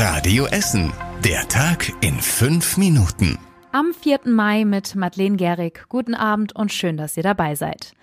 Radio Essen. Der Tag in fünf Minuten. Am 4. Mai mit Madeleine Gehrig. Guten Abend und schön, dass ihr dabei seid.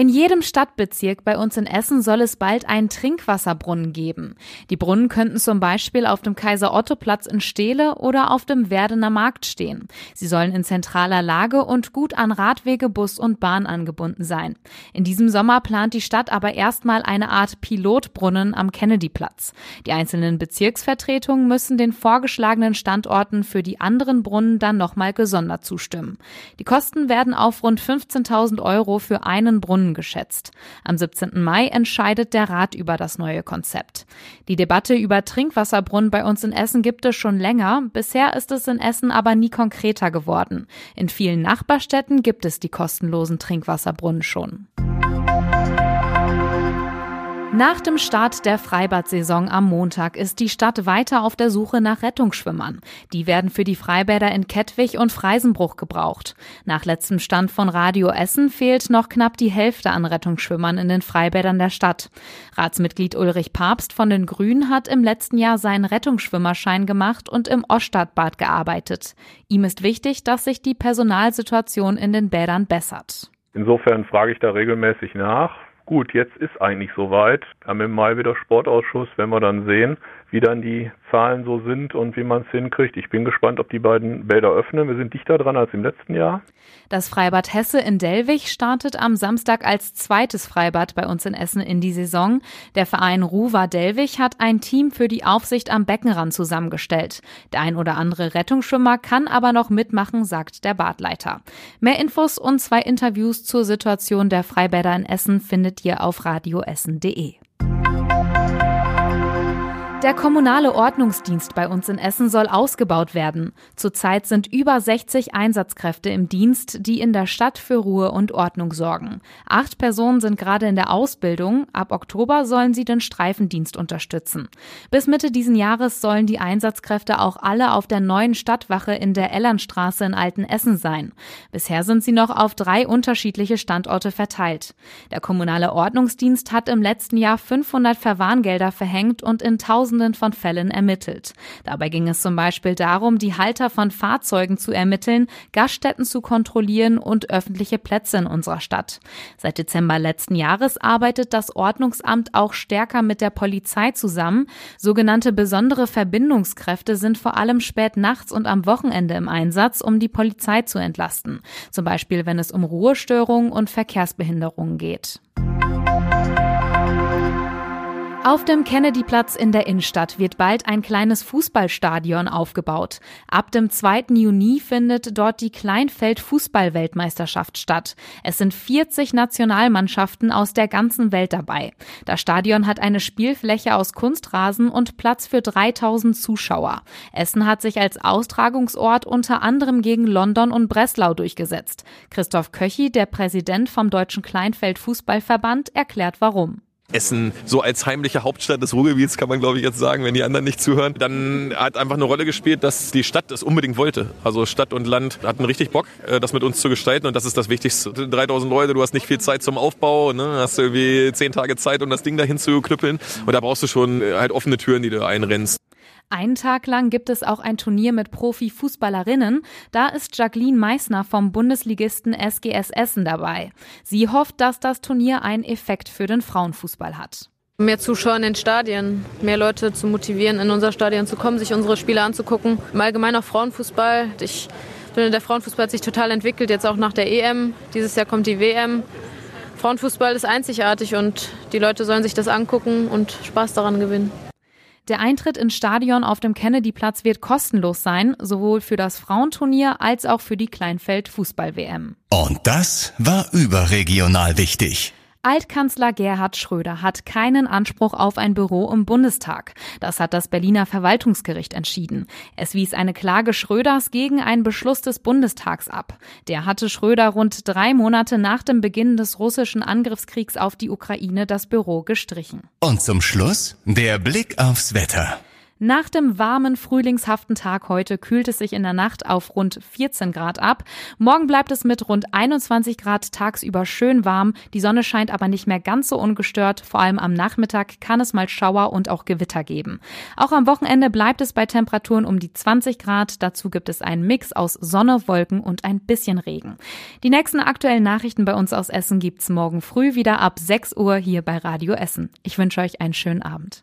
In jedem Stadtbezirk bei uns in Essen soll es bald einen Trinkwasserbrunnen geben. Die Brunnen könnten zum Beispiel auf dem Kaiser-Otto-Platz in Steele oder auf dem Werdener Markt stehen. Sie sollen in zentraler Lage und gut an Radwege, Bus und Bahn angebunden sein. In diesem Sommer plant die Stadt aber erstmal eine Art Pilotbrunnen am Kennedy-Platz. Die einzelnen Bezirksvertretungen müssen den vorgeschlagenen Standorten für die anderen Brunnen dann nochmal gesondert zustimmen. Die Kosten werden auf rund 15.000 Euro für einen Brunnen Millionen geschätzt. Am 17. Mai entscheidet der Rat über das neue Konzept. Die Debatte über Trinkwasserbrunnen bei uns in Essen gibt es schon länger. Bisher ist es in Essen aber nie konkreter geworden. In vielen Nachbarstädten gibt es die kostenlosen Trinkwasserbrunnen schon. Nach dem Start der Freibad-Saison am Montag ist die Stadt weiter auf der Suche nach Rettungsschwimmern. Die werden für die Freibäder in Kettwig und Freisenbruch gebraucht. Nach letztem Stand von Radio Essen fehlt noch knapp die Hälfte an Rettungsschwimmern in den Freibädern der Stadt. Ratsmitglied Ulrich Papst von den Grünen hat im letzten Jahr seinen Rettungsschwimmerschein gemacht und im Oststadtbad gearbeitet. Ihm ist wichtig, dass sich die Personalsituation in den Bädern bessert. Insofern frage ich da regelmäßig nach Gut, jetzt ist eigentlich soweit. Wir haben im Mai wieder Sportausschuss, wenn wir dann sehen, wie dann die Zahlen so sind und wie man es hinkriegt. Ich bin gespannt, ob die beiden Bäder öffnen. Wir sind dichter dran als im letzten Jahr. Das Freibad Hesse in Dellwig startet am Samstag als zweites Freibad bei uns in Essen in die Saison. Der Verein Ruwa Dellwig hat ein Team für die Aufsicht am Beckenrand zusammengestellt. Der ein oder andere Rettungsschwimmer kann aber noch mitmachen, sagt der Badleiter. Mehr Infos und zwei Interviews zur Situation der Freibäder in Essen findet ihr auf radioessen.de. Der kommunale Ordnungsdienst bei uns in Essen soll ausgebaut werden. Zurzeit sind über 60 Einsatzkräfte im Dienst, die in der Stadt für Ruhe und Ordnung sorgen. Acht Personen sind gerade in der Ausbildung. Ab Oktober sollen sie den Streifendienst unterstützen. Bis Mitte diesen Jahres sollen die Einsatzkräfte auch alle auf der neuen Stadtwache in der Ellernstraße in Altenessen sein. Bisher sind sie noch auf drei unterschiedliche Standorte verteilt. Der kommunale Ordnungsdienst hat im letzten Jahr 500 Verwarngelder verhängt und in 1000 Tausenden von Fällen ermittelt. Dabei ging es zum Beispiel darum, die Halter von Fahrzeugen zu ermitteln, Gaststätten zu kontrollieren und öffentliche Plätze in unserer Stadt. Seit Dezember letzten Jahres arbeitet das Ordnungsamt auch stärker mit der Polizei zusammen. Sogenannte besondere Verbindungskräfte sind vor allem spät nachts und am Wochenende im Einsatz, um die Polizei zu entlasten. Zum Beispiel, wenn es um Ruhestörungen und Verkehrsbehinderungen geht. Auf dem Kennedyplatz in der Innenstadt wird bald ein kleines Fußballstadion aufgebaut. Ab dem 2. Juni findet dort die Kleinfeld-Fußball-Weltmeisterschaft statt. Es sind 40 Nationalmannschaften aus der ganzen Welt dabei. Das Stadion hat eine Spielfläche aus Kunstrasen und Platz für 3000 Zuschauer. Essen hat sich als Austragungsort unter anderem gegen London und Breslau durchgesetzt. Christoph Köchi, der Präsident vom Deutschen Kleinfeld-Fußballverband, erklärt warum. Essen so als heimliche Hauptstadt des Ruhrgebiets, kann man glaube ich jetzt sagen, wenn die anderen nicht zuhören. Dann hat einfach eine Rolle gespielt, dass die Stadt es unbedingt wollte. Also Stadt und Land hatten richtig Bock, äh, das mit uns zu gestalten und das ist das Wichtigste. 3000 Leute, du hast nicht viel Zeit zum Aufbau, ne? hast irgendwie zehn Tage Zeit, um das Ding dahin zu knüppeln und da brauchst du schon äh, halt offene Türen, die du einrennst. Einen Tag lang gibt es auch ein Turnier mit Profi-Fußballerinnen. Da ist Jacqueline Meissner vom Bundesligisten SGS Essen dabei. Sie hofft, dass das Turnier einen Effekt für den Frauenfußball hat. Mehr Zuschauer in den Stadien, mehr Leute zu motivieren, in unser Stadion zu kommen, sich unsere Spiele anzugucken. Im Allgemeinen auch Frauenfußball. Ich finde, der Frauenfußball hat sich total entwickelt, jetzt auch nach der EM. Dieses Jahr kommt die WM. Frauenfußball ist einzigartig und die Leute sollen sich das angucken und Spaß daran gewinnen. Der Eintritt ins Stadion auf dem Kennedyplatz wird kostenlos sein, sowohl für das Frauenturnier als auch für die Kleinfeld Fußball WM. Und das war überregional wichtig. Altkanzler Gerhard Schröder hat keinen Anspruch auf ein Büro im Bundestag. Das hat das Berliner Verwaltungsgericht entschieden. Es wies eine Klage Schröders gegen einen Beschluss des Bundestags ab. Der hatte Schröder rund drei Monate nach dem Beginn des russischen Angriffskriegs auf die Ukraine das Büro gestrichen. Und zum Schluss der Blick aufs Wetter. Nach dem warmen, frühlingshaften Tag heute kühlt es sich in der Nacht auf rund 14 Grad ab. Morgen bleibt es mit rund 21 Grad tagsüber schön warm. Die Sonne scheint aber nicht mehr ganz so ungestört. Vor allem am Nachmittag kann es mal Schauer und auch Gewitter geben. Auch am Wochenende bleibt es bei Temperaturen um die 20 Grad. Dazu gibt es einen Mix aus Sonne, Wolken und ein bisschen Regen. Die nächsten aktuellen Nachrichten bei uns aus Essen gibt's morgen früh wieder ab 6 Uhr hier bei Radio Essen. Ich wünsche euch einen schönen Abend.